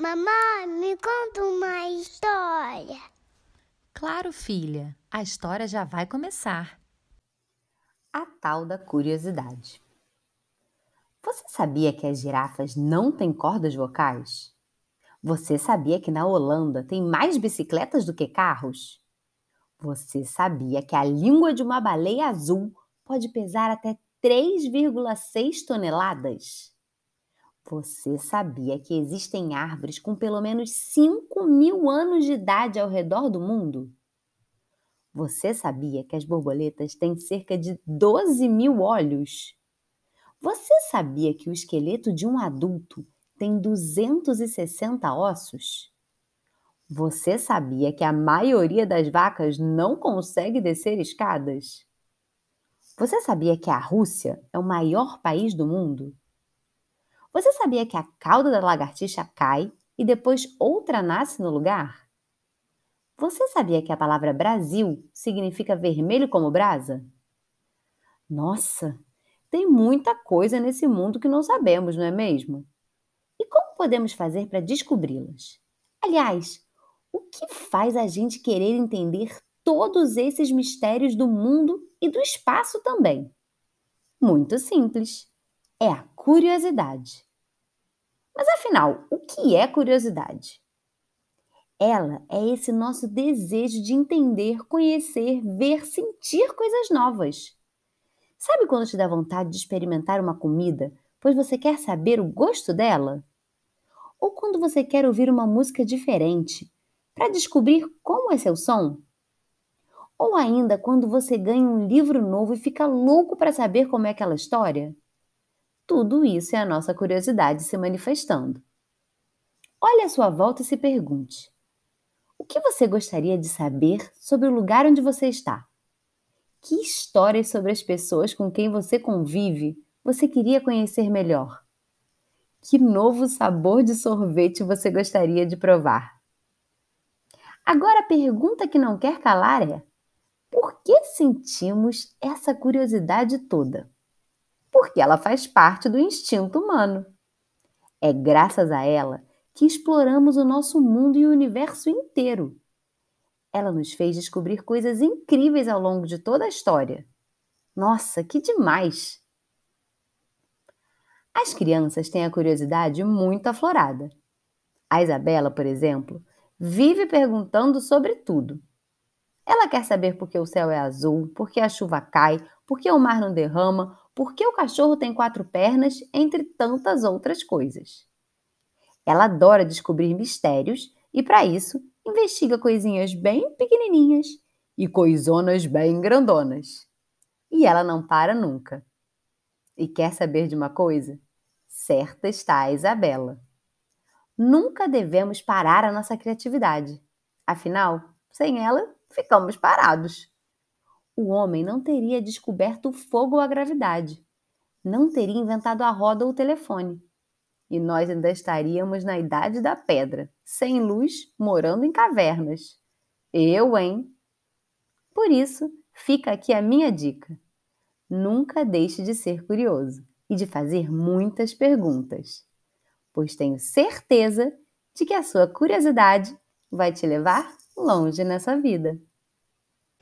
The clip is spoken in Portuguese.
Mamãe, me conta uma história. Claro, filha, a história já vai começar. A tal da curiosidade. Você sabia que as girafas não têm cordas vocais? Você sabia que na Holanda tem mais bicicletas do que carros? Você sabia que a língua de uma baleia azul pode pesar até 3,6 toneladas? Você sabia que existem árvores com pelo menos 5 mil anos de idade ao redor do mundo? Você sabia que as borboletas têm cerca de 12 mil olhos? Você sabia que o esqueleto de um adulto tem 260 ossos? Você sabia que a maioria das vacas não consegue descer escadas? Você sabia que a Rússia é o maior país do mundo? Você sabia que a cauda da lagartixa cai e depois outra nasce no lugar? Você sabia que a palavra Brasil significa vermelho como brasa? Nossa, tem muita coisa nesse mundo que não sabemos, não é mesmo? E como podemos fazer para descobri-las? Aliás, o que faz a gente querer entender todos esses mistérios do mundo e do espaço também? Muito simples. É a curiosidade. Mas afinal, o que é curiosidade? Ela é esse nosso desejo de entender, conhecer, ver, sentir coisas novas. Sabe quando te dá vontade de experimentar uma comida, pois você quer saber o gosto dela? Ou quando você quer ouvir uma música diferente, para descobrir como é seu som? Ou ainda quando você ganha um livro novo e fica louco para saber como é aquela história? Tudo isso é a nossa curiosidade se manifestando. Olhe à sua volta e se pergunte: o que você gostaria de saber sobre o lugar onde você está? Que histórias sobre as pessoas com quem você convive você queria conhecer melhor? Que novo sabor de sorvete você gostaria de provar? Agora a pergunta que não quer calar é: por que sentimos essa curiosidade toda? Porque ela faz parte do instinto humano. É graças a ela que exploramos o nosso mundo e o universo inteiro. Ela nos fez descobrir coisas incríveis ao longo de toda a história. Nossa, que demais! As crianças têm a curiosidade muito aflorada. A Isabela, por exemplo, vive perguntando sobre tudo. Ela quer saber por que o céu é azul, por que a chuva cai, por que o mar não derrama, por que o cachorro tem quatro pernas, entre tantas outras coisas. Ela adora descobrir mistérios e, para isso, investiga coisinhas bem pequenininhas e coisonas bem grandonas. E ela não para nunca. E quer saber de uma coisa? Certa está a Isabela. Nunca devemos parar a nossa criatividade. Afinal, sem ela, ficamos parados o homem não teria descoberto o fogo ou a gravidade, não teria inventado a roda ou o telefone. E nós ainda estaríamos na idade da pedra, sem luz, morando em cavernas. Eu, hein? Por isso, fica aqui a minha dica. Nunca deixe de ser curioso e de fazer muitas perguntas, pois tenho certeza de que a sua curiosidade vai te levar longe nessa vida.